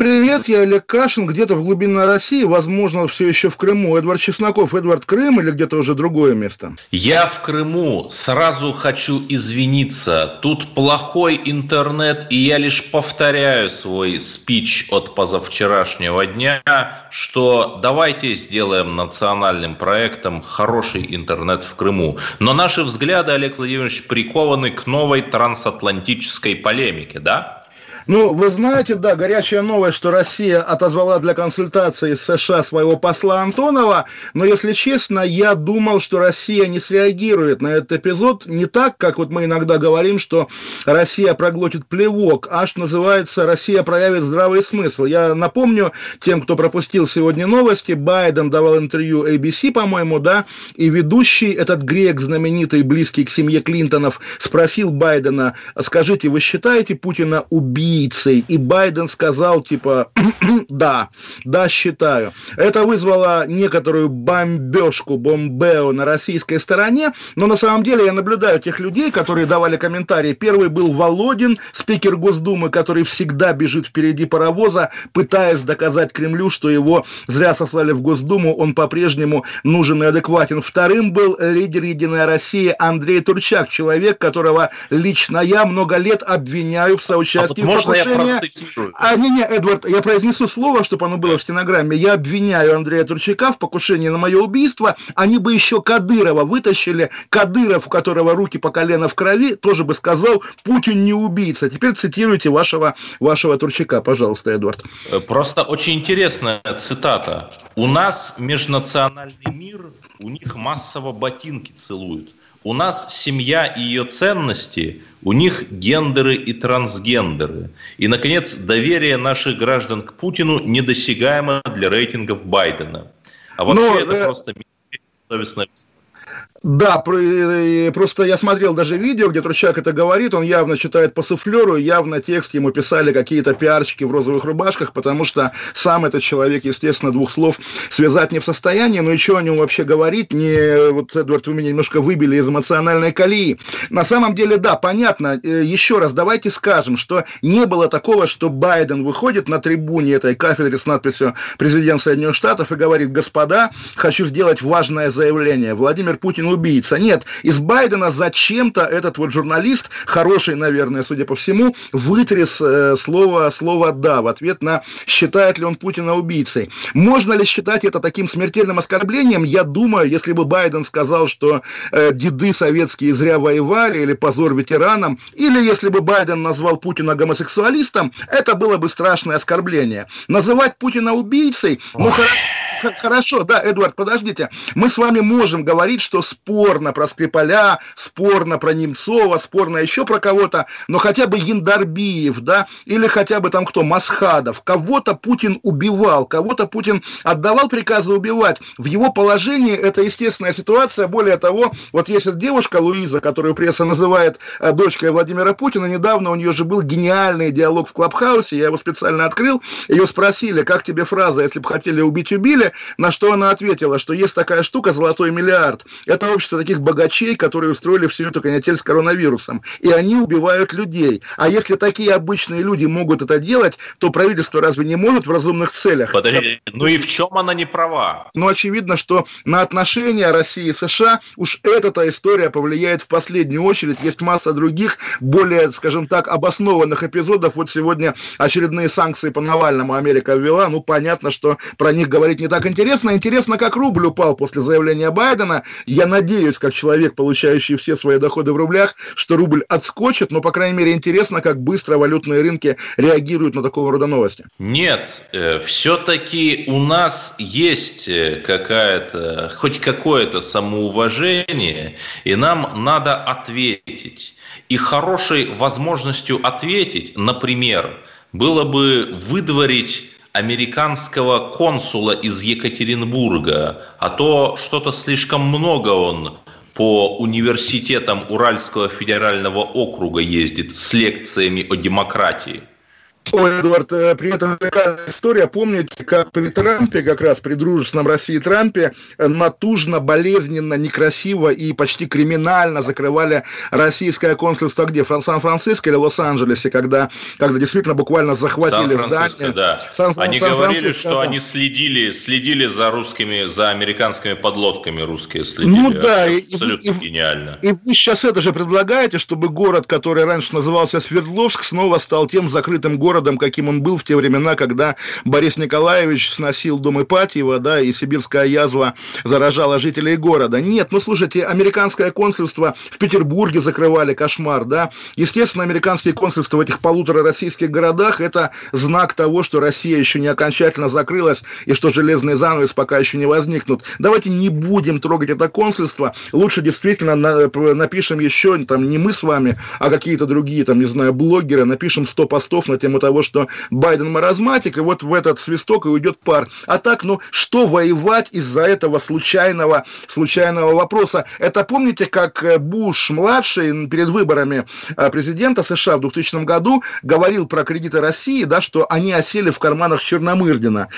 Привет, я Олег Кашин, где-то в глубине России, возможно, все еще в Крыму. Эдвард Чесноков, Эдвард Крым или где-то уже другое место? Я в Крыму. Сразу хочу извиниться. Тут плохой интернет, и я лишь повторяю свой спич от позавчерашнего дня, что давайте сделаем национальным проектом хороший интернет в Крыму. Но наши взгляды, Олег Владимирович, прикованы к новой трансатлантической полемике, да? Ну, вы знаете, да, горячая новость, что Россия отозвала для консультации с США своего посла Антонова, но, если честно, я думал, что Россия не среагирует на этот эпизод не так, как вот мы иногда говорим, что Россия проглотит плевок, а что называется, Россия проявит здравый смысл. Я напомню тем, кто пропустил сегодня новости, Байден давал интервью ABC, по-моему, да, и ведущий, этот грек знаменитый, близкий к семье Клинтонов, спросил Байдена, скажите, вы считаете Путина убийцей? Убийцей. И Байден сказал, типа, да, да, считаю. Это вызвало некоторую бомбежку, бомбео на российской стороне, но на самом деле я наблюдаю тех людей, которые давали комментарии. Первый был Володин, спикер Госдумы, который всегда бежит впереди паровоза, пытаясь доказать Кремлю, что его зря сослали в Госдуму, он по-прежнему нужен и адекватен. Вторым был лидер «Единая Россия» Андрей Турчак, человек, которого лично я много лет обвиняю в соучастии а вот можно покушение... я процитирую? А, не, не, Эдвард, я произнесу слово, чтобы оно было в стенограмме. Я обвиняю Андрея Турчака в покушении на мое убийство. Они бы еще Кадырова вытащили. Кадыров, у которого руки по колено в крови, тоже бы сказал, Путин не убийца. Теперь цитируйте вашего, вашего Турчака, пожалуйста, Эдвард. Э, Просто очень интересная цитата. У нас межнациональный мир, у них массово ботинки целуют. У нас семья и ее ценности, у них гендеры и трансгендеры. И, наконец, доверие наших граждан к Путину недосягаемо для рейтингов Байдена. А вообще Но, это э, просто совестно. Да, про- просто я смотрел даже видео, где Тручак это говорит, он явно читает по суфлеру, явно текст ему писали какие-то пиарщики в розовых рубашках, потому что сам этот человек, естественно, двух слов связать не в состоянии, но еще о нем вообще говорить, не, вот, Эдвард, вы меня немножко выбили из эмоциональной колеи. На самом деле, да, понятно, Э, еще раз, давайте скажем, что не было такого, что Байден выходит на трибуне этой кафедры с надписью «Президент Соединенных Штатов» и говорит, господа, хочу сделать важное заявление, Владимир Путин убийца. Нет, из Байдена зачем-то этот вот журналист, хороший, наверное, судя по всему, вытряс э, слово, слово «да» в ответ на считает ли он Путина убийцей. Можно ли считать это таким смертельным оскорблением? Я думаю, если бы Байден сказал, что э, деды советские зря воевали, или позор ветеранам, или если бы Байден назвал Путина гомосексуалистом, это было бы страшное оскорбление. Называть Путина убийцей, ну хорошо, Хорошо, да, Эдуард, подождите. Мы с вами можем говорить, что спорно про Скрипаля, спорно про Немцова, спорно еще про кого-то, но хотя бы Яндарбиев, да, или хотя бы там кто, Масхадов, кого-то Путин убивал, кого-то Путин отдавал приказы убивать. В его положении это естественная ситуация. Более того, вот есть эта девушка Луиза, которую пресса называет э, дочкой Владимира Путина, недавно у нее же был гениальный диалог в Клабхаусе, я его специально открыл, ее спросили, как тебе фраза, если бы хотели убить, убили, на что она ответила, что есть такая штука «золотой миллиард». Это общество таких богачей, которые устроили всю эту канитель с коронавирусом. И они убивают людей. А если такие обычные люди могут это делать, то правительство разве не может в разумных целях? Подожди, ну и в чем она не права? Но очевидно, что на отношения России и США уж эта история повлияет в последнюю очередь. Есть масса других, более, скажем так, обоснованных эпизодов. Вот сегодня очередные санкции по Навальному Америка ввела. Ну, понятно, что про них говорить не так интересно. Интересно, как рубль упал после заявления Байдена. Я надеюсь, как человек, получающий все свои доходы в рублях, что рубль отскочит. Но, по крайней мере, интересно, как быстро валютные рынки реагируют на такого рода новости. Нет, все-таки у нас есть э, какая-то, хоть какое-то самоуважение, и нам надо ответить. И хорошей возможностью ответить, например, было бы выдворить американского консула из Екатеринбурга, а то что-то слишком много он по университетам Уральского федерального округа ездит с лекциями о демократии. Ой, Эдвард, э, при этом история, помните, как при Трампе, как раз при дружественном России Трампе, э, натужно, болезненно, некрасиво и почти криминально закрывали российское консульство где? В Сан-Франциско или Лос-Анджелесе, когда, когда действительно буквально захватили здание. Да. Сан они говорили, что да. они следили, следили за русскими, за американскими подлодками русские следили. Ну да, абсолютно и, гениально. И вы сейчас это же предлагаете, чтобы город, который раньше назывался Свердловск, снова стал тем закрытым городом, городом, каким он был в те времена, когда Борис Николаевич сносил дом Ипатьева, да, и сибирская язва заражала жителей города. Нет, ну слушайте, американское консульство в Петербурге закрывали, кошмар, да. Естественно, американские консульства в этих полутора российских городах – это знак того, что Россия еще не окончательно закрылась и что железный занавес пока еще не возникнут. Давайте не будем трогать это консульство, лучше действительно напишем еще, там, не мы с вами, а какие-то другие, там, не знаю, блогеры, напишем 100 постов на тему того, что Байден маразматик, и вот в этот свисток и уйдет пар. А так, ну, что воевать из-за этого случайного, случайного вопроса? Это помните, как э, Буш-младший перед выборами э, президента США в 2000 году говорил про кредиты России, да, что они осели в карманах Черномырдина,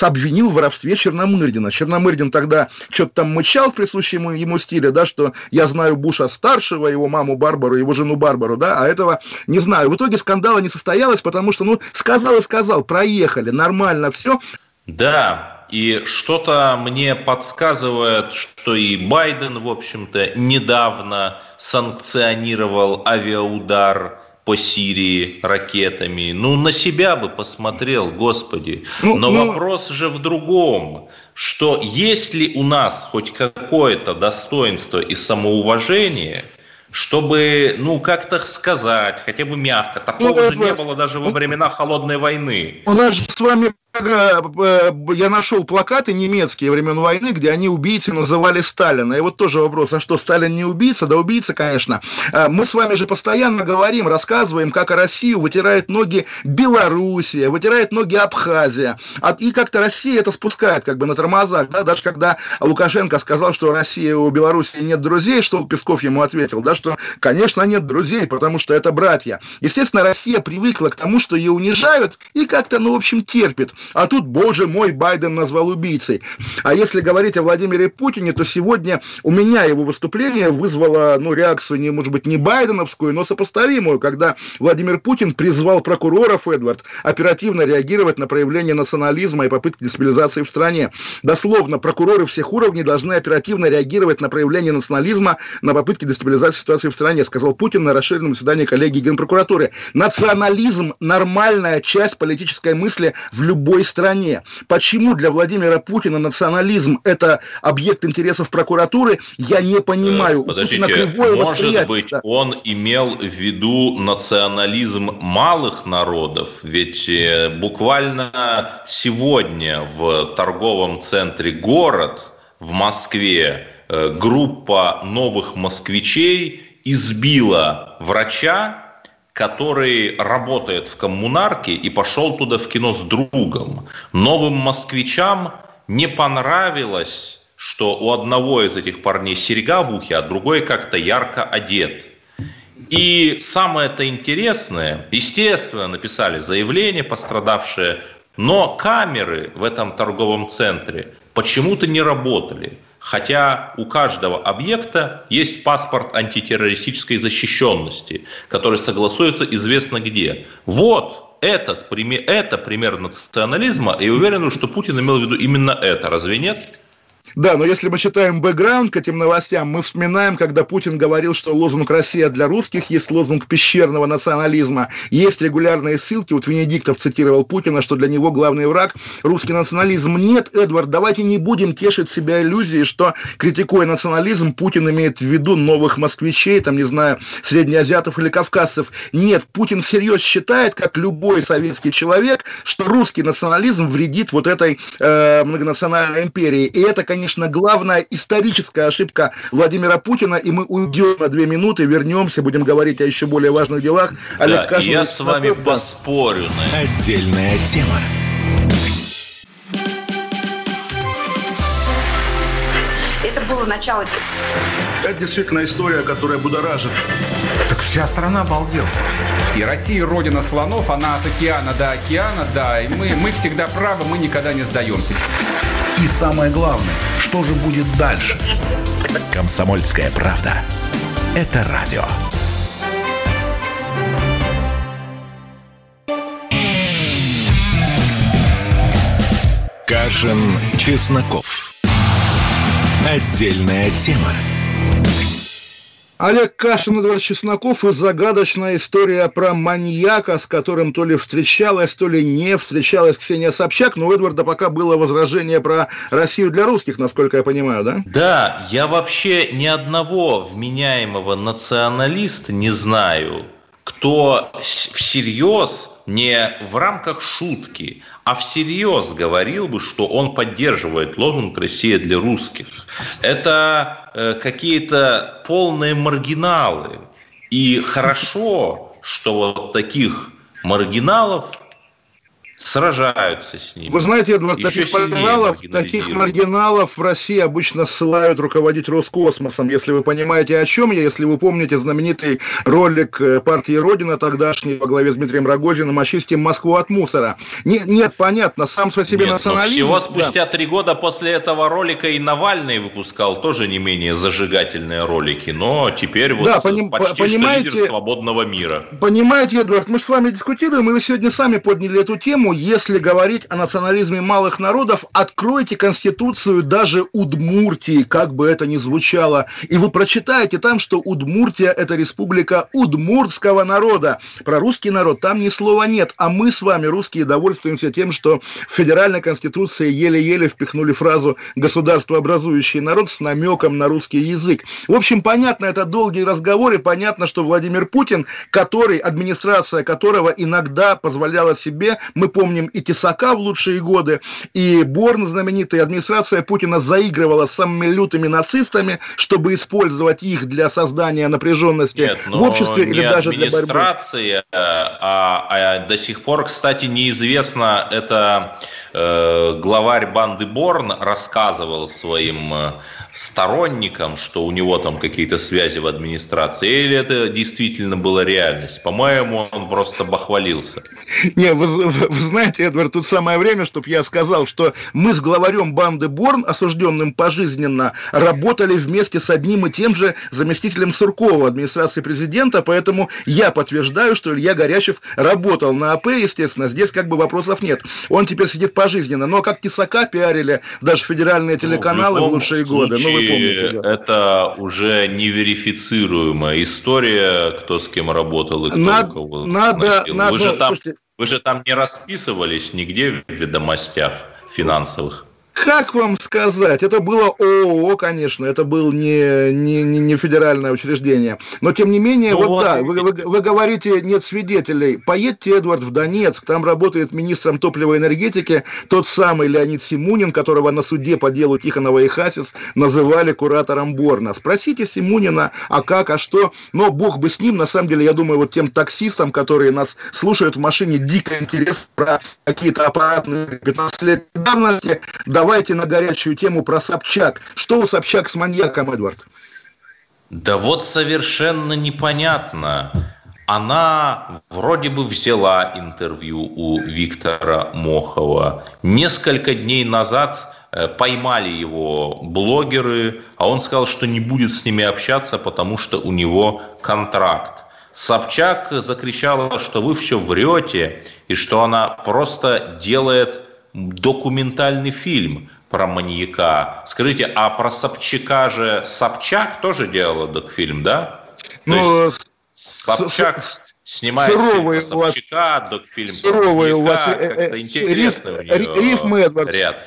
обвинил в воровстве Черномырдина. Черномырдин тогда что-то там мычал в присущем ему стиле, да, что я знаю Буша старшего, его маму Барбару, его жену Барбару, да, а этого не знаю. В итоге скандала не состоялось, потому потому что, ну, сказал и сказал, проехали, нормально все. Да, и что-то мне подсказывает, что и Байден, в общем-то, недавно санкционировал авиаудар по Сирии ракетами. Ну, на себя бы посмотрел, господи. Ну, Но ну... вопрос же в другом, что есть ли у нас хоть какое-то достоинство и самоуважение – чтобы, ну, как-то сказать, хотя бы мягко. Такого ну, же не было даже во времена Холодной войны. У нас же с вами я нашел плакаты немецкие времен войны, где они убийцы называли Сталина. И вот тоже вопрос, а что, Сталин не убийца? Да убийца, конечно. Э, мы с вами же постоянно говорим, рассказываем, как Россию вытирает ноги Белоруссия, вытирает ноги Абхазия. И как-то Россия это спускает как бы на тормозах. Да? Даже когда Лукашенко сказал, что Россия у Белоруссии нет друзей, что Песков ему ответил, да, что, конечно, нет друзей, потому что это братья. Естественно, Россия привыкла к тому, что ее унижают и как-то, ну, в общем, терпит. А тут, боже мой, Байден назвал убийцей. А если говорить о Владимире Путине, то сегодня у меня его выступление вызвало, ну, реакцию, не, может быть, не байденовскую, но сопоставимую, когда Владимир Путин призвал прокуроров, Эдвард, оперативно реагировать на проявление национализма и попытки дестабилизации в стране. Дословно, прокуроры всех уровней должны оперативно реагировать на проявление национализма, на попытки дестабилизации ситуации в стране, сказал Путин на расширенном заседании коллегии Генпрокуратуры. Национализм – нормальная часть политической мысли в любом любой стране. Почему для Владимира Путина национализм – это объект интересов прокуратуры, я не понимаю. Подождите, может быть, да. он имел в виду национализм малых народов? Ведь э, буквально сегодня в торговом центре «Город» в Москве э, группа новых москвичей избила врача, который работает в коммунарке и пошел туда в кино с другом. Новым москвичам не понравилось, что у одного из этих парней серьга в ухе, а другой как-то ярко одет. И самое-то интересное, естественно, написали заявление пострадавшие, но камеры в этом торговом центре почему-то не работали хотя у каждого объекта есть паспорт антитеррористической защищенности, который согласуется известно где. Вот этот, это пример национализма, и уверен, что Путин имел в виду именно это. Разве нет? Да, но если мы читаем бэкграунд к этим новостям, мы вспоминаем, когда Путин говорил, что лозунг «Россия для русских» есть лозунг пещерного национализма. Есть регулярные ссылки, вот Венедиктов цитировал Путина, что для него главный враг – русский национализм. Нет, Эдвард, давайте не будем тешить себя иллюзией, что, критикуя национализм, Путин имеет в виду новых москвичей, там, не знаю, среднеазиатов или кавказцев. Нет, Путин всерьез считает, как любой советский человек, что русский национализм вредит вот этой э, многонациональной империи. И это, конечно, конечно, главная историческая ошибка Владимира Путина, и мы уйдем на две минуты, вернемся, будем говорить о еще более важных делах. Олег да, Кашин, я с вами готов... поспорю. На... Отдельная тема. Это было начало. Это действительно история, которая будоражит. Так вся страна обалдела. И Россия родина слонов, она от океана до океана, да. И мы, мы всегда правы, мы никогда не сдаемся. И самое главное, что же будет дальше? Комсомольская правда. Это радио. Кашин, Чесноков. Отдельная тема. Олег Кашин, Эдвард Чесноков и загадочная история про маньяка, с которым то ли встречалась, то ли не встречалась Ксения Собчак, но у Эдварда пока было возражение про Россию для русских, насколько я понимаю, да? Да, я вообще ни одного вменяемого националиста не знаю, кто всерьез не в рамках шутки, а всерьез говорил бы, что он поддерживает лозунг «Россия для русских». Это какие-то полные маргиналы. И хорошо, что вот таких маргиналов сражаются с ними. Вы знаете, Эдвард, таких маргиналов, таких маргиналов в России обычно ссылают руководить Роскосмосом. Если вы понимаете, о чем я, если вы помните знаменитый ролик э, партии Родина тогдашней во главе с Дмитрием Рогозиным «Очистим Москву от мусора». Не, нет, понятно, сам по себе нет, национализм... Всего спустя три да. года после этого ролика и Навальный выпускал тоже не менее зажигательные ролики, но теперь вот да, поним, почти понимаете, что лидер свободного мира. Понимаете, Эдвард, мы с вами дискутируем, и вы сегодня сами подняли эту тему, если говорить о национализме малых народов, откройте Конституцию даже Удмуртии, как бы это ни звучало, и вы прочитаете там, что Удмуртия – это республика удмуртского народа. Про русский народ там ни слова нет, а мы с вами, русские, довольствуемся тем, что в Федеральной Конституции еле-еле впихнули фразу «государство, образующий народ» с намеком на русский язык. В общем, понятно, это долгие разговоры, понятно, что Владимир Путин, который, администрация которого иногда позволяла себе, мы помним и Тесака в лучшие годы, и Борн знаменитый, администрация Путина заигрывала с самыми лютыми нацистами, чтобы использовать их для создания напряженности Нет, в обществе или даже для борьбы. администрация, а, а до сих пор, кстати, неизвестно, это э, главарь банды Борн рассказывал своим сторонникам, что у него там какие-то связи в администрации, или это действительно была реальность? По-моему, он просто бахвалился. Не, вы, вы, вы знаете, Эдвард, тут самое время, чтобы я сказал, что мы с главарем банды Борн, осужденным пожизненно, работали вместе с одним и тем же заместителем Суркова администрации президента, поэтому я подтверждаю, что Илья Горячев работал на АП, естественно, здесь как бы вопросов нет. Он теперь сидит пожизненно, но как Тесака пиарили даже федеральные ну, телеканалы ну, в, в лучшие случае, годы ну, вы помните, да. это уже неверифицируемая история, кто с кем работал и кто надо, кого надо, надо, вы, же там, слушайте, вы же там не расписывались нигде в ведомостях финансовых. Как вам сказать? Это было ООО, конечно, это был не, не, не федеральное учреждение. Но, тем не менее, ну, вот, вот да, вы, вы, вы говорите, нет свидетелей. Поедьте, Эдвард, в Донецк, там работает министром топлива и энергетики тот самый Леонид Симунин, которого на суде по делу Тихонова и Хасис называли куратором Борна. Спросите Симунина, а как, а что. Но бог бы с ним, на самом деле, я думаю, вот тем таксистам, которые нас слушают в машине, дико интересно про какие-то аппаратные 15 лет давности, давайте на горячую тему про Собчак. Что у Собчак с маньяком, Эдвард? Да вот совершенно непонятно. Она вроде бы взяла интервью у Виктора Мохова. Несколько дней назад э, поймали его блогеры, а он сказал, что не будет с ними общаться, потому что у него контракт. Собчак закричала, что вы все врете, и что она просто делает документальный фильм про маньяка. Скажите, а про Собчака же Собчак тоже делала докфильм, да? Ну, есть, Собчак снимает суровый фильм про Собчака, докфильм суровый про маньяка, у вас э, э, интересный риф, рифмы, ряд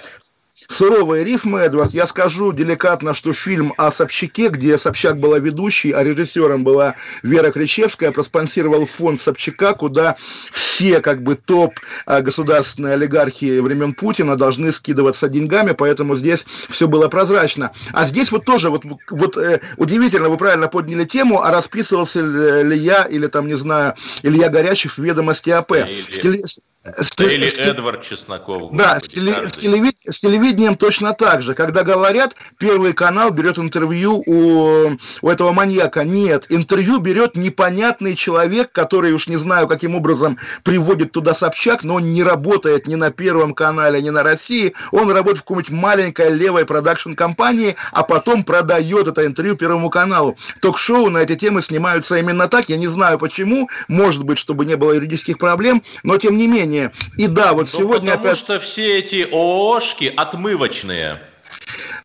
суровые рифмы, Эдвард. Я скажу деликатно, что фильм о Собчаке, где Собчак была ведущей, а режиссером была Вера Кричевская, проспонсировал фонд Собчака, куда все как бы топ а, государственные олигархи времен Путина должны скидываться деньгами, поэтому здесь все было прозрачно. А здесь вот тоже вот, вот э, удивительно, вы правильно подняли тему, а расписывался ли я или там, не знаю, Илья Горячев в ведомости АП. Или... Или Эдвард Чесноков. Да, с, теле, с, телевид, с телевидением точно так же. Когда говорят, Первый канал берет интервью у, у этого маньяка. Нет, интервью берет непонятный человек, который уж не знаю, каким образом приводит туда Собчак, но он не работает ни на Первом канале, ни на России. Он работает в какой-нибудь маленькой левой продакшн-компании, а потом продает это интервью Первому каналу. Ток-шоу на эти темы снимаются именно так. Я не знаю почему. Может быть, чтобы не было юридических проблем, но тем не менее мнение. И да, вот ну, сегодня потому опять... что все эти ООшки отмывочные.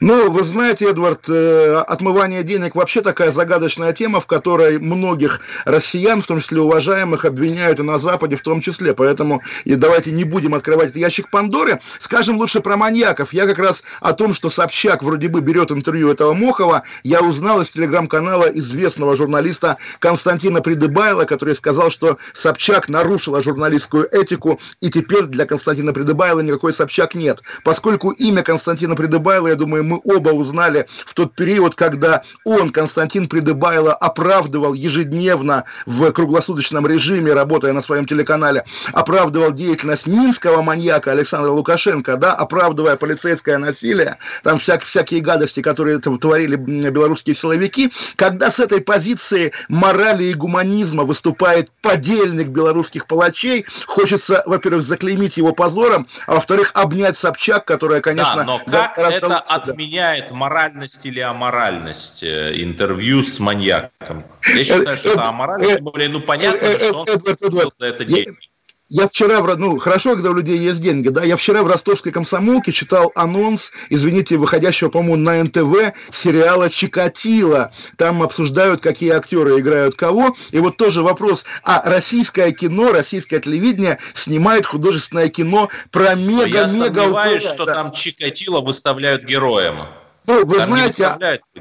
Ну, вы знаете, Эдвард, э, отмывание денег вообще такая загадочная тема, в которой многих россиян, в том числе уважаемых, обвиняют и на Западе в том числе. Поэтому и давайте не будем открывать этот ящик Пандоры. Скажем лучше про маньяков. Я как раз о том, что Собчак вроде бы берет интервью этого Мохова, я узнал из телеграм-канала известного журналиста Константина Придыбайла, который сказал, что Собчак нарушила журналистскую этику, и теперь для Константина Придыбайла никакой Собчак нет. Поскольку имя Константина Придыбайла, я думаю, мы оба узнали в тот период, когда он, Константин Придыбайло, оправдывал ежедневно в круглосуточном режиме, работая на своем телеканале, оправдывал деятельность минского маньяка Александра Лукашенко, да, оправдывая полицейское насилие, там вся, всякие гадости, которые творили белорусские силовики, когда с этой позиции морали и гуманизма выступает подельник белорусских палачей, хочется, во-первых, заклеймить его позором, а во-вторых, обнять Собчак, которая, конечно... Да, но как это от отменяет моральность или аморальность э, интервью с маньяком. Я считаю, что это аморально, тем более, ну понятно, что он за это деньги. Я вчера, ну, хорошо, когда у людей есть деньги, да, я вчера в ростовской комсомолке читал анонс, извините, выходящего, по-моему, на НТВ сериала «Чикатило». Там обсуждают, какие актеры играют кого. И вот тоже вопрос, а российское кино, российское телевидение снимает художественное кино про мега-мега... Я сомневаюсь, что да. там Чикатило выставляют героем. Ну, вы Там знаете,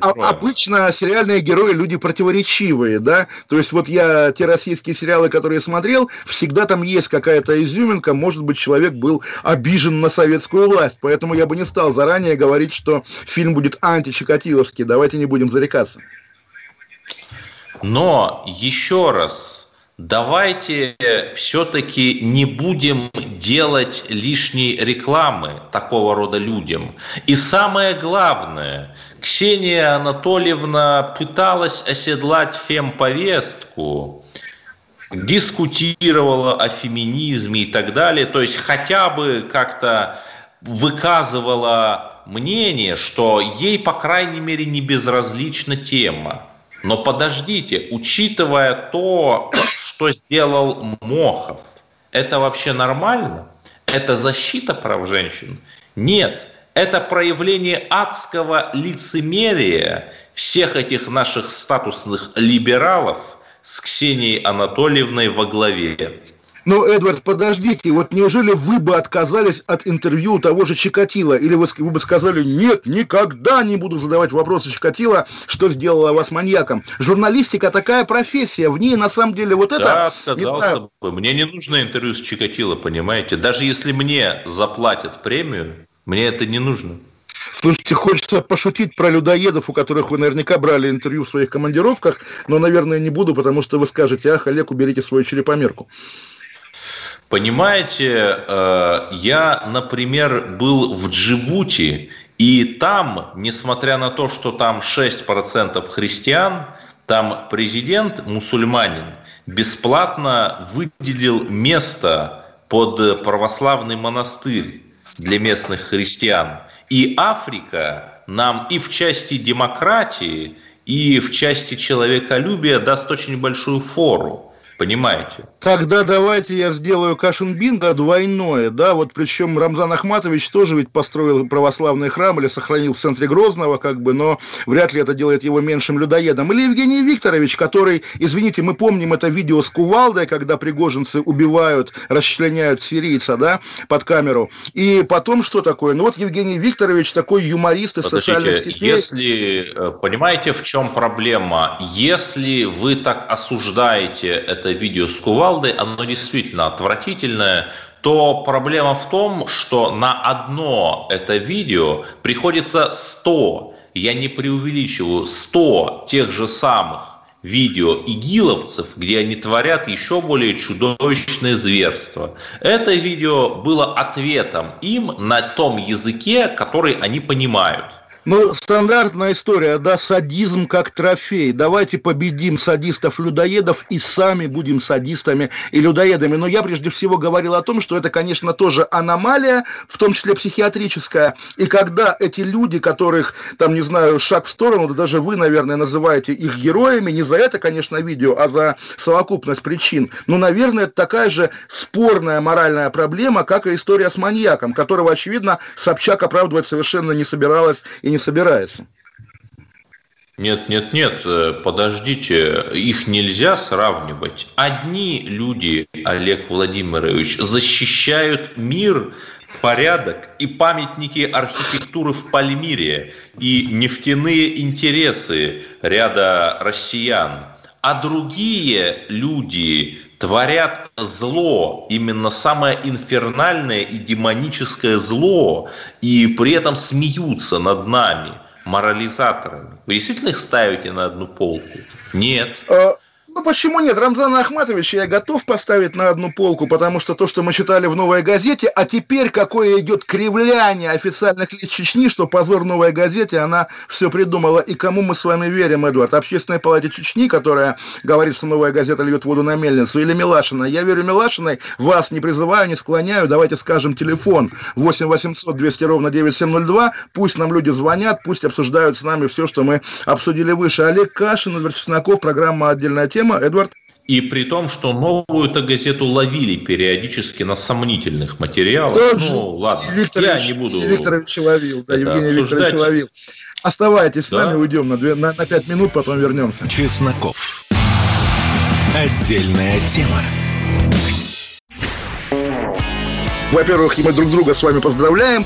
а, обычно сериальные герои люди противоречивые, да, то есть вот я те российские сериалы, которые смотрел, всегда там есть какая-то изюминка, может быть, человек был обижен на советскую власть, поэтому я бы не стал заранее говорить, что фильм будет античикатиловский, давайте не будем зарекаться. Но еще раз, давайте все-таки не будем делать лишней рекламы такого рода людям. И самое главное, Ксения Анатольевна пыталась оседлать фемповестку, дискутировала о феминизме и так далее, то есть хотя бы как-то выказывала мнение, что ей, по крайней мере, не безразлична тема. Но подождите, учитывая то, что сделал Мохов, это вообще нормально? Это защита прав женщин? Нет, это проявление адского лицемерия всех этих наших статусных либералов с Ксенией Анатольевной во главе. Но, Эдвард, подождите, вот неужели вы бы отказались от интервью того же Чикатила? Или вы, вы бы сказали, нет, никогда не буду задавать вопросы Чикатила, что сделала вас маньяком? Журналистика такая профессия, в ней на самом деле вот это... Да, отказался бы. Мне не нужно интервью с Чикатило, понимаете? Даже если мне заплатят премию, мне это не нужно. Слушайте, хочется пошутить про людоедов, у которых вы наверняка брали интервью в своих командировках, но, наверное, не буду, потому что вы скажете, ах, Олег, уберите свою черепомерку. Понимаете, э, я, например, был в Джибути, и там, несмотря на то, что там 6% христиан, там президент, мусульманин, бесплатно выделил место под православный монастырь для местных христиан. И Африка нам и в части демократии, и в части человеколюбия даст очень большую фору. Понимаете? Тогда давайте я сделаю Кашин-Бинго двойное, да, вот причем Рамзан Ахматович тоже ведь построил православный храм или сохранил в центре Грозного, как бы, но вряд ли это делает его меньшим людоедом. Или Евгений Викторович, который, извините, мы помним это видео с кувалдой, когда пригожинцы убивают, расчленяют сирийца, да, под камеру. И потом что такое? Ну вот Евгений Викторович такой юморист из Подождите, социальных сетей. Если, э, понимаете, в чем проблема? Если вы так осуждаете это это видео с кувалдой, оно действительно отвратительное, то проблема в том, что на одно это видео приходится 100, я не преувеличиваю, 100 тех же самых видео игиловцев, где они творят еще более чудовищное зверство. Это видео было ответом им на том языке, который они понимают. Ну, стандартная история, да, садизм как трофей. Давайте победим садистов-людоедов и сами будем садистами и людоедами. Но я прежде всего говорил о том, что это, конечно, тоже аномалия, в том числе психиатрическая. И когда эти люди, которых, там, не знаю, шаг в сторону, да даже вы, наверное, называете их героями, не за это, конечно, видео, а за совокупность причин. Но, наверное, это такая же спорная моральная проблема, как и история с маньяком, которого, очевидно, Собчак оправдывать совершенно не собиралась и не не собирается. Нет, нет, нет, э, подождите, их нельзя сравнивать. Одни люди, Олег Владимирович, защищают мир, порядок и памятники архитектуры в Пальмире и нефтяные интересы ряда россиян. А другие люди творят зло, именно самое инфернальное и демоническое зло, и при этом смеются над нами, морализаторами. Вы действительно их ставите на одну полку? Нет. Ну почему нет? Рамзана Ахматовича я готов поставить на одну полку, потому что то, что мы читали в «Новой газете», а теперь какое идет кривляние официальных лиц Чечни, что позор «Новой газете», она все придумала. И кому мы с вами верим, Эдуард? Общественной палате Чечни, которая говорит, что «Новая газета» льет воду на мельницу, или Милашина? Я верю Милашиной, вас не призываю, не склоняю. Давайте скажем телефон 8 800 200 ровно 9702. Пусть нам люди звонят, пусть обсуждают с нами все, что мы обсудили выше. Олег Кашин, Эдвард Чесноков, программа «Отдельная тема» тема, Эдвард? И при том, что новую-то газету ловили периодически на на материалах. Тот ну, ладно, Викторович, я не буду Викторович ловил, да, Евгений Викторович ловил. Оставайтесь да. с нами, уйдем на, 2, на, на 5 минут, потом вернемся. Чесноков. Отдельная тема. Во-первых, мы друг друга с вами поздравляем.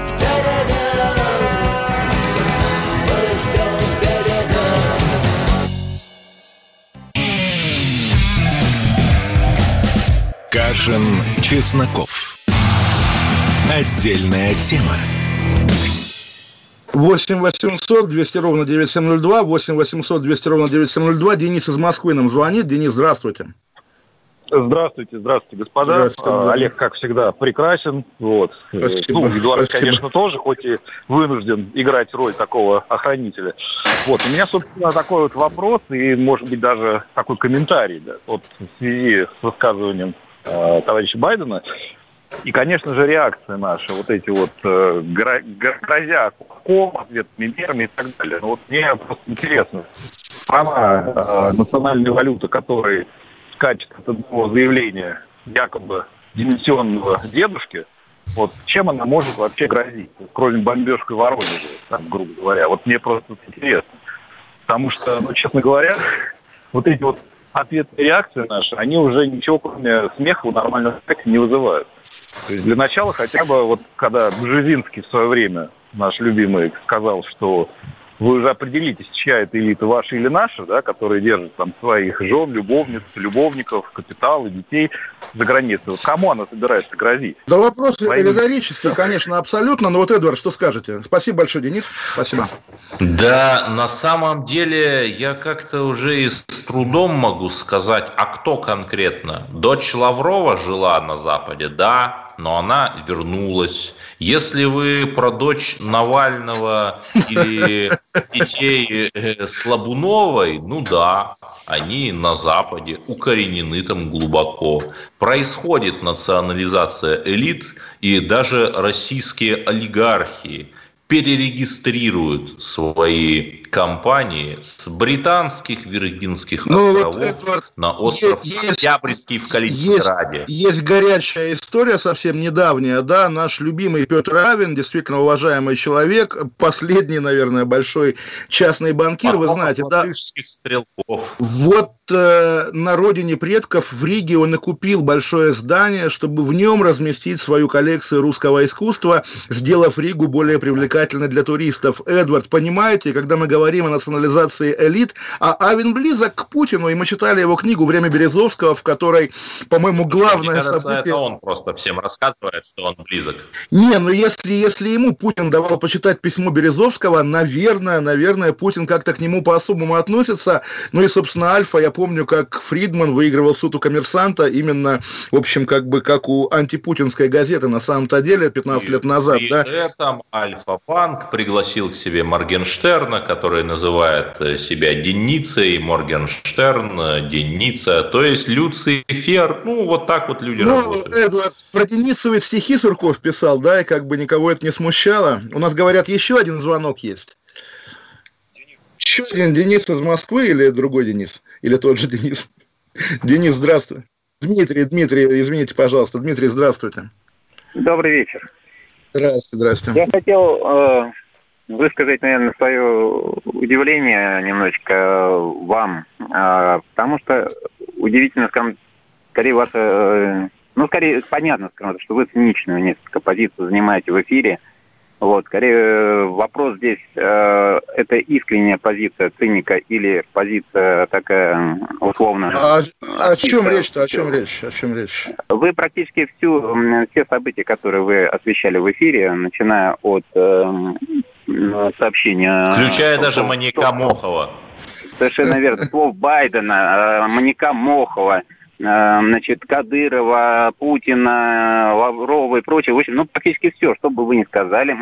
Кашин, Чесноков. Отдельная тема. 8 800 200 ровно 9702, 8 800 200 ровно 9702. Денис из Москвы нам звонит. Денис, здравствуйте. Здравствуйте, здравствуйте, господа. Здравствуйте, да. Олег, как всегда, прекрасен. Вот. Спасибо. Ну, Эдуард, Спасибо. конечно, тоже, хоть и вынужден играть роль такого охранителя. Вот. У меня, собственно, такой вот вопрос и, может быть, даже такой комментарий да, вот в связи с высказыванием э, товарища Байдена. И, конечно же, реакция наша, вот эти вот э, грозя кулаком, ответными мерами и так далее. Но вот мне просто интересно, страна, э, национальная валюта, которой скачет от одного заявления якобы дименсионного дедушки, вот чем она может вообще грозить, кроме бомбежкой Воронежа, там, грубо говоря. Вот мне просто интересно. Потому что, ну, честно говоря, вот эти вот ответные реакции наши, они уже ничего, кроме смеха у нормального человека не вызывают. То есть для начала хотя бы вот когда Бжезинский в свое время, наш любимый, сказал, что вы уже определитесь, чья это элита, ваша или наша, да, которые держат там своих жен, любовниц, любовников, капитал и детей за границей. Вот кому она собирается грозить? Да вопрос Своим... риторический, конечно, абсолютно. Но вот, Эдвард, что скажете? Спасибо большое, Денис. Спасибо. Да, на самом деле я как-то уже и с трудом могу сказать, а кто конкретно? Дочь Лаврова жила на Западе, да, но она вернулась. Если вы про дочь Навального или детей э, Слабуновой, ну да, они на Западе укоренены там глубоко. Происходит национализация элит, и даже российские олигархи перерегистрируют свои компании с британских Виргинских ну, островов вот, Эдвард, на остров есть, Октябрьский в Калининграде. Есть, есть горячая история совсем недавняя, да, наш любимый Петр Авен, действительно уважаемый человек, последний, наверное, большой частный банкир, Потом вы знаете, да. стрелков. Вот э, на родине предков в Риге он и купил большое здание, чтобы в нем разместить свою коллекцию русского искусства, сделав Ригу более привлекательной для туристов. Эдвард, понимаете, когда мы говорим о национализации элит, а Авен близок к Путину, и мы читали его книгу «Время Березовского», в которой, по-моему, главное Мне кажется, событие... это он просто всем рассказывает, что он близок. Не, ну если, если ему Путин давал почитать письмо Березовского, наверное, наверное, Путин как-то к нему по-особому относится. Ну и, собственно, Альфа, я помню, как Фридман выигрывал суд у коммерсанта именно, в общем, как бы как у антипутинской газеты на самом-то деле 15 и, лет назад. И да? этом Альфа-банк пригласил к себе Моргенштерна, который называет э, себя Деницей, Моргенштерн, э, Деница, то есть Люцифер, ну, вот так вот люди ну, работают. Эдвард, про Деницу ведь стихи Сурков писал, да, и как бы никого это не смущало. У нас, говорят, еще один звонок есть. Еще один Денис из Москвы или другой Денис? Или тот же Денис? Денис, здравствуй. Дмитрий, Дмитрий, извините, пожалуйста. Дмитрий, здравствуйте. Добрый вечер. Здравствуйте, здравствуйте. Я хотел э, высказать, наверное, свое удивление немножечко вам, э, потому что удивительно, скажем, скорее ваша, э, ну, скорее понятно, скажем, что вы циничную несколько позицию занимаете в эфире. Вот, скорее э, вопрос здесь, э, это искренняя позиция циника или позиция такая условная? А, о чем речь-то, о чем речь, о чем речь? Вы практически всю, все события, которые вы освещали в эфире, начиная от э, сообщения... Включая том, даже маньяка Мохова. Совершенно верно. Слов Байдена, э, маньяка Мохова, Э, значит, Кадырова, Путина, Лаврова и прочее. В общем, ну, практически все, что бы вы ни сказали,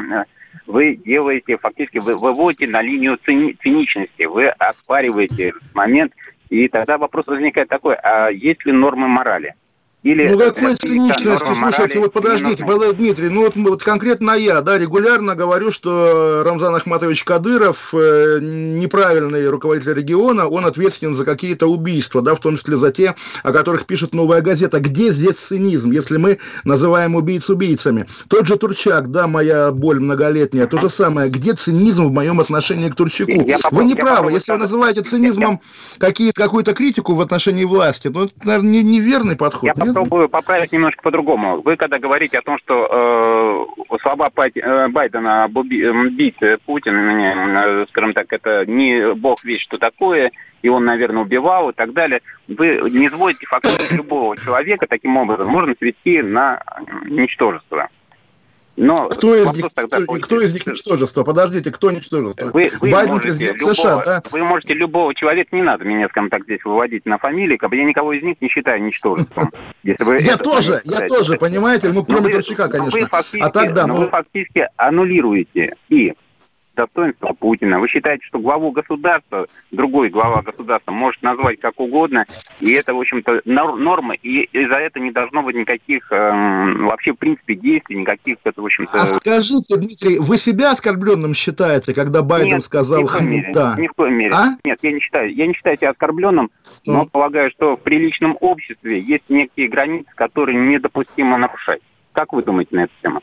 вы делаете, фактически вы выводите на линию цини- циничности, вы оспариваете момент, и тогда вопрос возникает такой, а есть ли нормы морали? Или ну, какой циничности, слушайте, вот подождите, Валерий Дмитрий, ну вот, вот конкретно я, да, регулярно говорю, что Рамзан Ахматович Кадыров, э, неправильный руководитель региона, он ответственен за какие-то убийства, да, в том числе за те, о которых пишет «Новая газета». Где здесь цинизм, если мы называем убийц убийцами? Тот же Турчак, да, моя боль многолетняя, то же самое. Где цинизм в моем отношении к Турчаку? Я вы не правы, если вы называете цинизмом какую-то критику в отношении власти, ну, это, наверное, неверный подход. Я попробую поправить немножко по-другому. Вы когда говорите о том, что э, слова э, Байдена об убить Путина, э, скажем так, это не бог весь что такое, и он, наверное, убивал и так далее, вы не изводите фактически любого человека таким образом, можно свести на ничтожество. Но кто из них, тогда кто, кто из них ничтожество? Подождите, кто ничтожество? Вы, вы Байден президент любого, США, да? Вы можете любого человека, не надо меня, скажем так, здесь выводить на фамилии, как бы я никого из них не считаю ничтожеством. Если вы я тоже, я тоже, понимаете, ну кроме Турчака, конечно. А тогда, ну... Вы фактически аннулируете и достоинства Путина. Вы считаете, что главу государства, другой глава государства может назвать как угодно, и это, в общем-то, норма, и, и за это не должно быть никаких э, вообще, в принципе, действий, никаких, это, в общем-то... А скажите, Дмитрий, вы себя оскорбленным считаете, когда Байден Нет, сказал ни в коем мере, да? Ни в коем мере. А? Нет, я не считаю. Я не считаю себя оскорбленным, но mm. полагаю, что в приличном обществе есть некие границы, которые недопустимо нарушать. Как вы думаете на эту тему?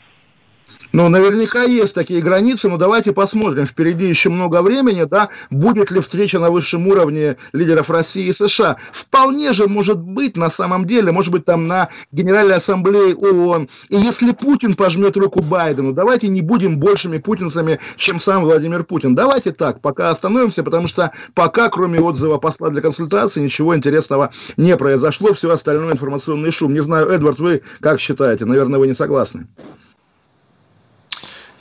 Ну, наверняка есть такие границы, но давайте посмотрим. Впереди еще много времени, да, будет ли встреча на высшем уровне лидеров России и США. Вполне же может быть на самом деле, может быть там на Генеральной Ассамблее ООН. И если Путин пожмет руку Байдену, давайте не будем большими путинцами, чем сам Владимир Путин. Давайте так, пока остановимся, потому что пока, кроме отзыва посла для консультации, ничего интересного не произошло. Все остальное информационный шум. Не знаю, Эдвард, вы как считаете? Наверное, вы не согласны.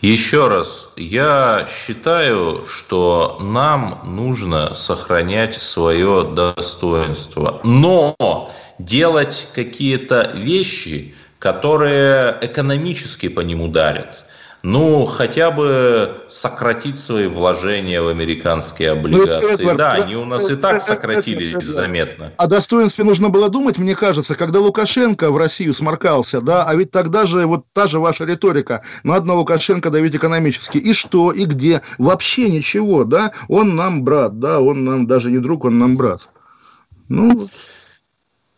Еще раз, я считаю, что нам нужно сохранять свое достоинство, но делать какие-то вещи, которые экономически по нему дарят. Ну, хотя бы сократить свои вложения в американские ну, облигации. Ну, Эдвард, да, они у нас и так сократились заметно. О достоинстве нужно было думать, мне кажется, когда Лукашенко в Россию сморкался, да, а ведь тогда же вот та же ваша риторика, надо на Лукашенко давить экономически. И что, и где? Вообще ничего, да, он нам брат, да, он нам даже не друг, он нам брат. Ну,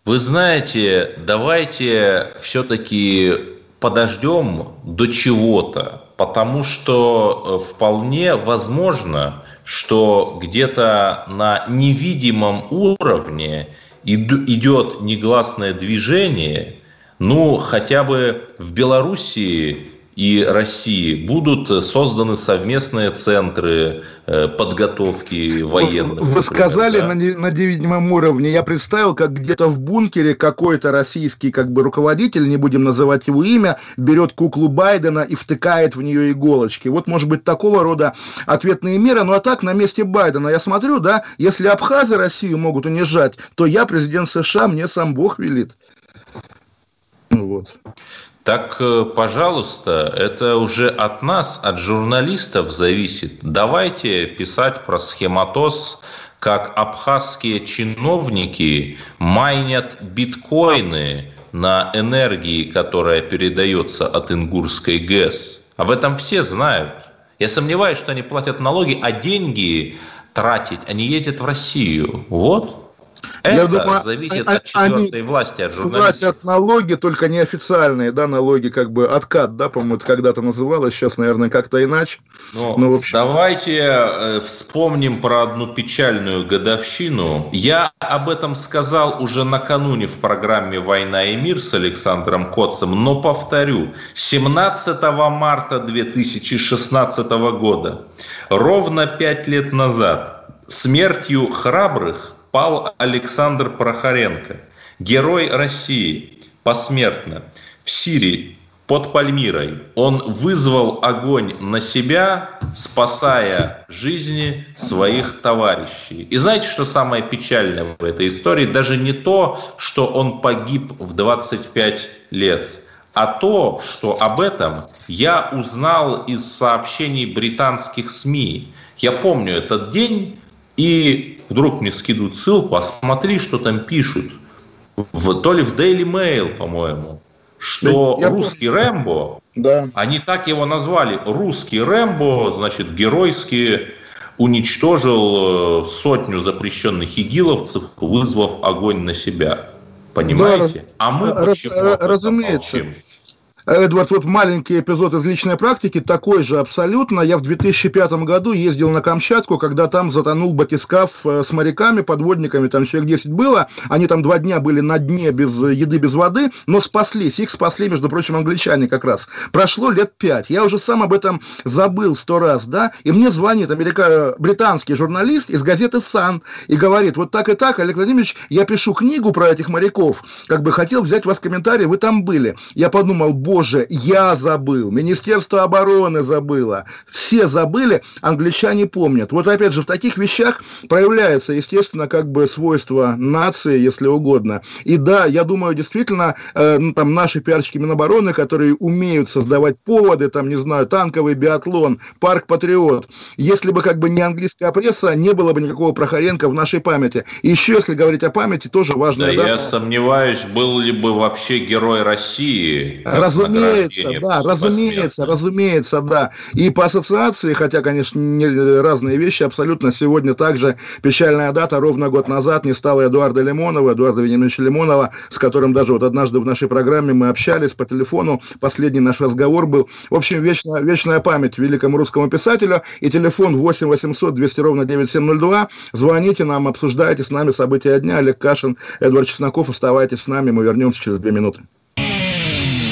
вы знаете, давайте все-таки подождем до чего-то, потому что э, вполне возможно, что где-то на невидимом уровне идет негласное движение, ну, хотя бы в Белоруссии и России будут созданы совместные центры э, подготовки военных. Вы сказали да? на, на невидимом уровне, я представил, как где-то в бункере какой-то российский как бы руководитель, не будем называть его имя, берет куклу Байдена и втыкает в нее иголочки. Вот, может быть, такого рода ответные меры. Ну, а так, на месте Байдена, я смотрю, да, если абхазы Россию могут унижать, то я, президент США, мне сам Бог велит. Вот. Так, э, пожалуйста, это уже от нас, от журналистов зависит. Давайте писать про схематоз, как абхазские чиновники майнят биткоины на энергии, которая передается от Ингурской ГЭС. Об этом все знают. Я сомневаюсь, что они платят налоги, а деньги тратить они ездят в Россию. Вот. Это Я думаю, зависит от четвертой власти, от журналистов. Платят налоги, только неофициальные, да, налоги, как бы откат, да, по-моему, это когда-то называлось, сейчас, наверное, как-то иначе. Ну, ну, в общем... Давайте э, вспомним про одну печальную годовщину. Я об этом сказал уже накануне в программе «Война и мир» с Александром Котцем, но повторю, 17 марта 2016 года, ровно пять лет назад, смертью храбрых пал Александр Прохоренко, герой России, посмертно, в Сирии, под Пальмирой. Он вызвал огонь на себя, спасая жизни своих товарищей. И знаете, что самое печальное в этой истории? Даже не то, что он погиб в 25 лет, а то, что об этом я узнал из сообщений британских СМИ. Я помню этот день, и вдруг мне скидывают ссылку, а смотри, что там пишут. В, то ли в Daily Mail, по-моему, что Я русский помню. Рэмбо, да. они так его назвали, русский Рэмбо, значит, геройски уничтожил э, сотню запрещенных игиловцев, вызвав огонь на себя. Понимаете? Да, а мы почему разумеется. Молчим? Эдвард, вот маленький эпизод из личной практики, такой же абсолютно. Я в 2005 году ездил на Камчатку, когда там затонул батискаф э, с моряками, подводниками, там человек 10 было. Они там два дня были на дне без еды, без воды, но спаслись. Их спасли, между прочим, англичане как раз. Прошло лет пять. Я уже сам об этом забыл сто раз, да, и мне звонит америка... британский журналист из газеты «Сан» и говорит, вот так и так, Олег Владимирович, я пишу книгу про этих моряков, как бы хотел взять у вас комментарий, вы там были. Я подумал, боже, боже, я забыл, Министерство обороны забыло, все забыли, англичане помнят. Вот опять же, в таких вещах проявляется, естественно, как бы свойство нации, если угодно. И да, я думаю, действительно, э, ну, там наши пиарщики Минобороны, которые умеют создавать поводы, там, не знаю, танковый биатлон, парк Патриот, если бы как бы не английская пресса, не было бы никакого Прохоренко в нашей памяти. И еще, если говорить о памяти, тоже важно. Да, да, я сомневаюсь, был ли бы вообще герой России. Разумеется, разумеется, да, разумеется, разумеется, да. И по ассоциации, хотя, конечно, не разные вещи, абсолютно сегодня также печальная дата, ровно год назад не стало Эдуарда Лимонова, Эдуарда Вениаминовича Лимонова, с которым даже вот однажды в нашей программе мы общались по телефону, последний наш разговор был. В общем, вечная, вечная память великому русскому писателю, и телефон 8 800 200 ровно 9702. Звоните нам, обсуждайте с нами события дня. Олег Кашин, Эдвард Чесноков, оставайтесь с нами, мы вернемся через две минуты.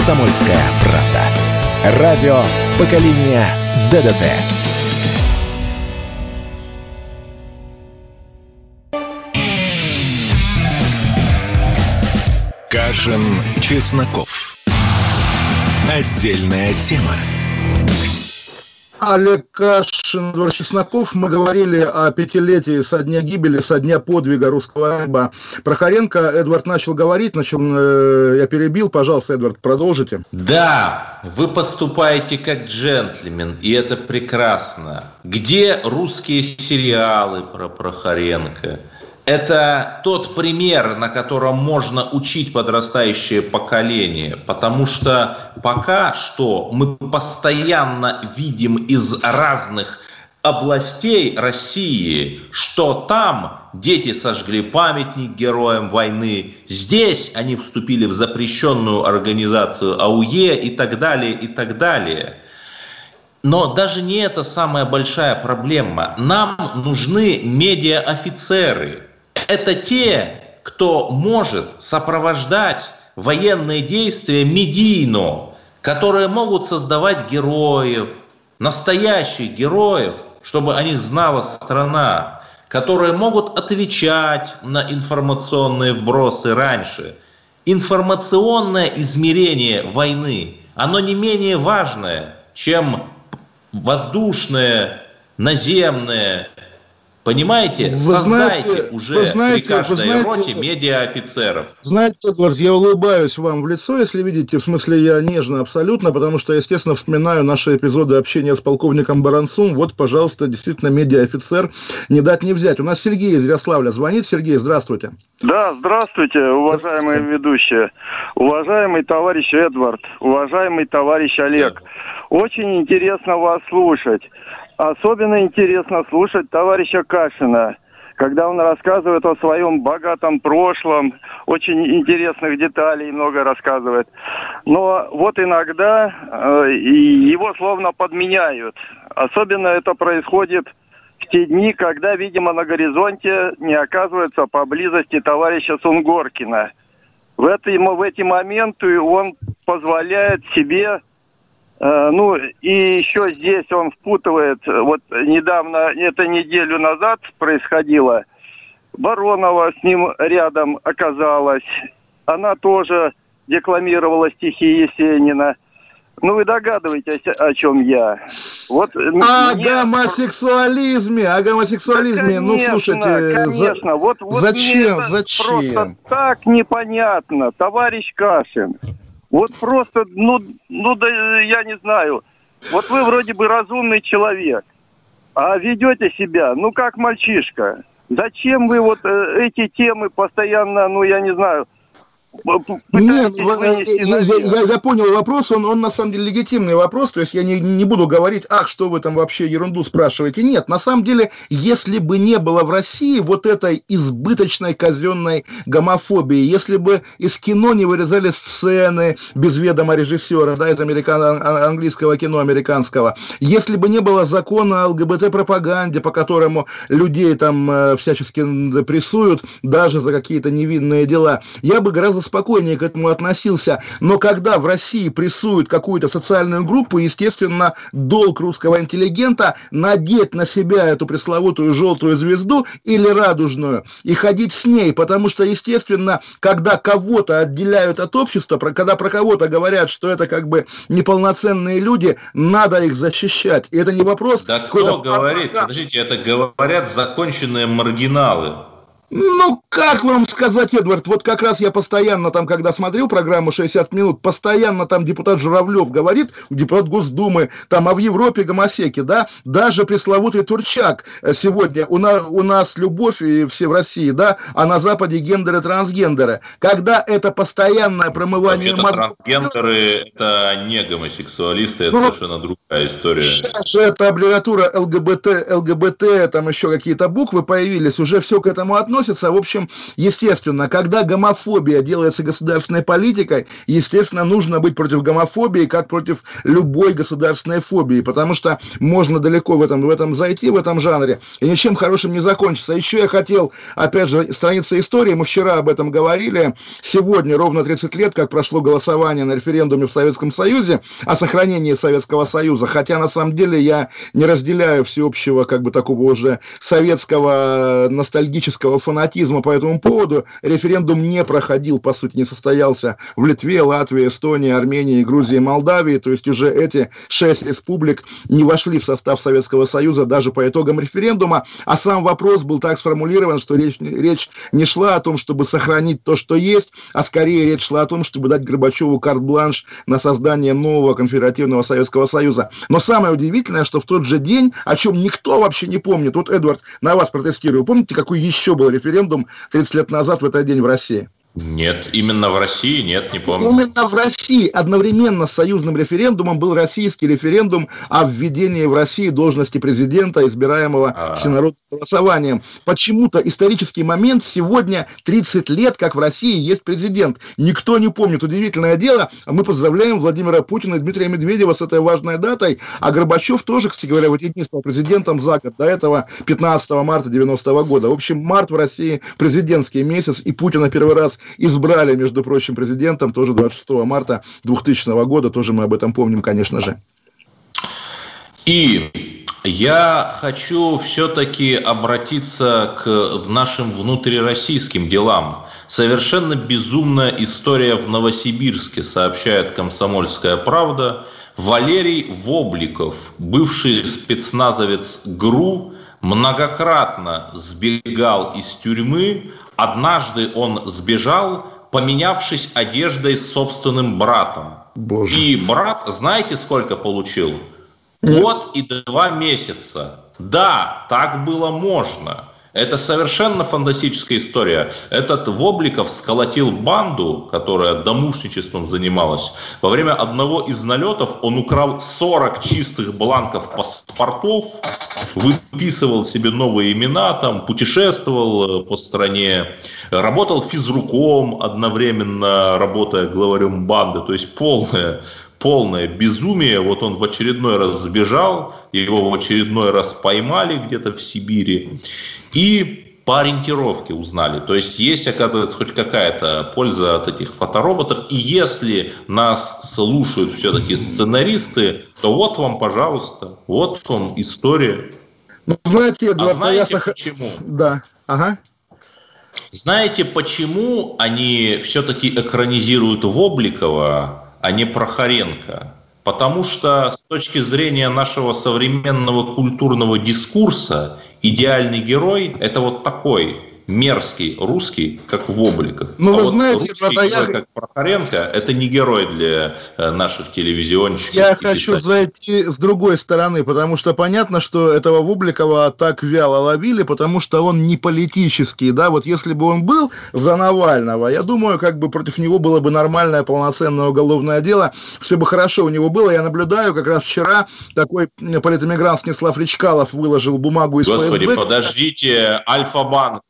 «Комсомольская правда». Радио поколения ДДТ. Кашин, Чесноков. Отдельная тема. Олег Кашин, Эдвард Чесноков. Мы говорили о пятилетии со дня гибели, со дня подвига русского рыба Прохоренко. Эдвард начал говорить, начал, э, я перебил. Пожалуйста, Эдвард, продолжите. Да, вы поступаете как джентльмен, и это прекрасно. Где русские сериалы про Прохоренко? Это тот пример, на котором можно учить подрастающее поколение, потому что пока что мы постоянно видим из разных областей России, что там дети сожгли памятник героям войны, здесь они вступили в запрещенную организацию АУЕ и так далее, и так далее. Но даже не это самая большая проблема. Нам нужны медиа-офицеры, это те, кто может сопровождать военные действия медийно, которые могут создавать героев, настоящих героев, чтобы о них знала страна, которые могут отвечать на информационные вбросы раньше. Информационное измерение войны, оно не менее важное, чем воздушное, наземное, Понимаете? Вы Создайте знаете, уже вы знаете, при каждой вы знаете, роте медиа-офицеров. Знаете, Эдвард, я улыбаюсь вам в лицо, если видите, в смысле я нежно абсолютно, потому что, естественно, вспоминаю наши эпизоды общения с полковником Баранцом. Вот, пожалуйста, действительно, медиа-офицер. Не дать не взять. У нас Сергей из Ярославля звонит. Сергей, здравствуйте. Да, здравствуйте, уважаемые здравствуйте. ведущие. Уважаемый товарищ Эдвард, уважаемый товарищ Олег. Да. Очень интересно вас слушать. Особенно интересно слушать товарища Кашина, когда он рассказывает о своем богатом прошлом, очень интересных деталей много рассказывает. Но вот иногда э, его словно подменяют. Особенно это происходит в те дни, когда, видимо, на горизонте не оказывается поблизости товарища Сунгоркина. В эти, в эти моменты он позволяет себе ну, и еще здесь он впутывает, вот недавно, это неделю назад происходило, Баронова с ним рядом оказалась. Она тоже декламировала стихи Есенина. Ну, вы догадываетесь, о чем я. Вот, о мне... гомосексуализме, о гомосексуализме. Да, ну, конечно, ну, слушайте, конечно. За... Вот, вот зачем, зачем? Просто так непонятно, товарищ Кашин. Вот просто, ну, ну да я не знаю. Вот вы вроде бы разумный человек, а ведете себя, ну, как мальчишка. Зачем вы вот э, эти темы постоянно, ну, я не знаю, нет, я, я, я понял вопрос, он, он на самом деле легитимный вопрос, то есть я не, не буду говорить, ах, что вы там вообще ерунду спрашиваете. Нет, на самом деле, если бы не было в России вот этой избыточной казенной гомофобии, если бы из кино не вырезали сцены без ведома режиссера, да, из американ... Английского кино американского, если бы не было закона о ЛГБТ-пропаганде, по которому людей там э, всячески прессуют даже за какие-то невинные дела, я бы гораздо гораздо спокойнее к этому относился. Но когда в России прессуют какую-то социальную группу, естественно, долг русского интеллигента надеть на себя эту пресловутую желтую звезду или радужную и ходить с ней, потому что, естественно, когда кого-то отделяют от общества, когда про кого-то говорят, что это как бы неполноценные люди, надо их защищать. И это не вопрос... Да кто говорит? Подождите, это говорят законченные маргиналы. Ну, как вам сказать, Эдвард, вот как раз я постоянно там, когда смотрел программу 60 минут, постоянно там депутат Журавлев говорит, депутат Госдумы, там, а в Европе гомосеки, да, даже пресловутый Турчак э, сегодня, у нас, у нас любовь и все в России, да, а на Западе гендеры, трансгендеры. Когда это постоянное промывание мозгов... трансгендеры это не гомосексуалисты, это ну, совершенно другая история. Сейчас же это аббревиатура ЛГБТ, ЛГБТ, там еще какие-то буквы появились, уже все к этому относится, относится. В общем, естественно, когда гомофобия делается государственной политикой, естественно, нужно быть против гомофобии, как против любой государственной фобии, потому что можно далеко в этом, в этом зайти, в этом жанре, и ничем хорошим не закончится. Еще я хотел, опять же, страница истории, мы вчера об этом говорили, сегодня ровно 30 лет, как прошло голосование на референдуме в Советском Союзе о сохранении Советского Союза, хотя на самом деле я не разделяю всеобщего, как бы такого уже советского ностальгического фанатизма по этому поводу. Референдум не проходил, по сути, не состоялся в Литве, Латвии, Эстонии, Армении, Грузии, Молдавии, то есть уже эти шесть республик не вошли в состав Советского Союза даже по итогам референдума, а сам вопрос был так сформулирован, что речь, речь не шла о том, чтобы сохранить то, что есть, а скорее речь шла о том, чтобы дать Горбачеву карт-бланш на создание нового конфедеративного Советского Союза. Но самое удивительное, что в тот же день, о чем никто вообще не помнит, вот, Эдвард, на вас протестирую, помните, какой еще был референдум 30 лет назад в этот день в России? Нет, именно в России нет, не помню. Именно в России одновременно с союзным референдумом был российский референдум о введении в России должности президента, избираемого а. всенародным голосованием. Почему-то исторический момент сегодня 30 лет, как в России есть президент. Никто не помнит. Удивительное дело. Мы поздравляем Владимира Путина и Дмитрия Медведева с этой важной датой. А Горбачев тоже, кстати говоря, вот единственным президентом за год. До этого 15 марта 90 -го года. В общем, март в России президентский месяц, и Путина первый раз избрали, между прочим, президентом тоже 26 марта 2000 года, тоже мы об этом помним, конечно же. И я хочу все-таки обратиться к нашим внутрироссийским делам. Совершенно безумная история в Новосибирске, сообщает «Комсомольская правда». Валерий Вобликов, бывший спецназовец ГРУ, многократно сбегал из тюрьмы, Однажды он сбежал, поменявшись одеждой с собственным братом. Боже. И брат, знаете, сколько получил? Год и два месяца. Да, так было можно. Это совершенно фантастическая история. Этот Вобликов сколотил банду, которая домушничеством занималась. Во время одного из налетов он украл 40 чистых бланков паспортов, выписывал себе новые имена, там, путешествовал э, по стране, работал физруком, одновременно работая главарем банды. То есть полная полное безумие. Вот он в очередной раз сбежал, его в очередной раз поймали где-то в Сибири. И по ориентировке узнали. То есть есть, оказывается, хоть какая-то польза от этих фотороботов. И если нас слушают все-таки сценаристы, то вот вам, пожалуйста, вот вам история. Ну, знаете, Эдуард, а знаете я... почему? Да, ага. Знаете, почему они все-таки экранизируют Вобликова, а не Прохоренко? Потому что с точки зрения нашего современного культурного дискурса идеальный герой – это вот такой мерзкий русский, как в обликах. Ну, а вы вот знаете, русский герой, я... как Прохоренко, это не герой для э, наших телевизионщиков. Я хочу зайти с другой стороны, потому что понятно, что этого Бубликова так вяло ловили, потому что он не политический, да, вот если бы он был за Навального, я думаю, как бы против него было бы нормальное полноценное уголовное дело, все бы хорошо у него было. Я наблюдаю, как раз вчера такой политэмигрант Снеслав Речкалов выложил бумагу из Господи, ФСБ. подождите, Альфа-банк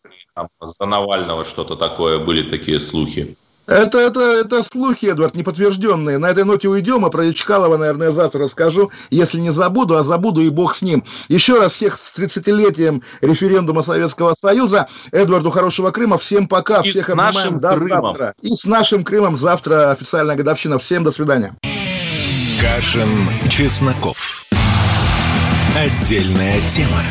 там за Навального что-то такое, были такие слухи. Это, это, это слухи, Эдвард, неподтвержденные. На этой ноте уйдем, а про Ячкалова, наверное, завтра расскажу. Если не забуду, а забуду, и бог с ним. Еще раз всех с 30-летием референдума Советского Союза. Эдварду хорошего Крыма. Всем пока. И всех с нашим до Крымом. завтра. И с нашим Крымом завтра официальная годовщина. Всем до свидания. Кашин, Чесноков. Отдельная тема.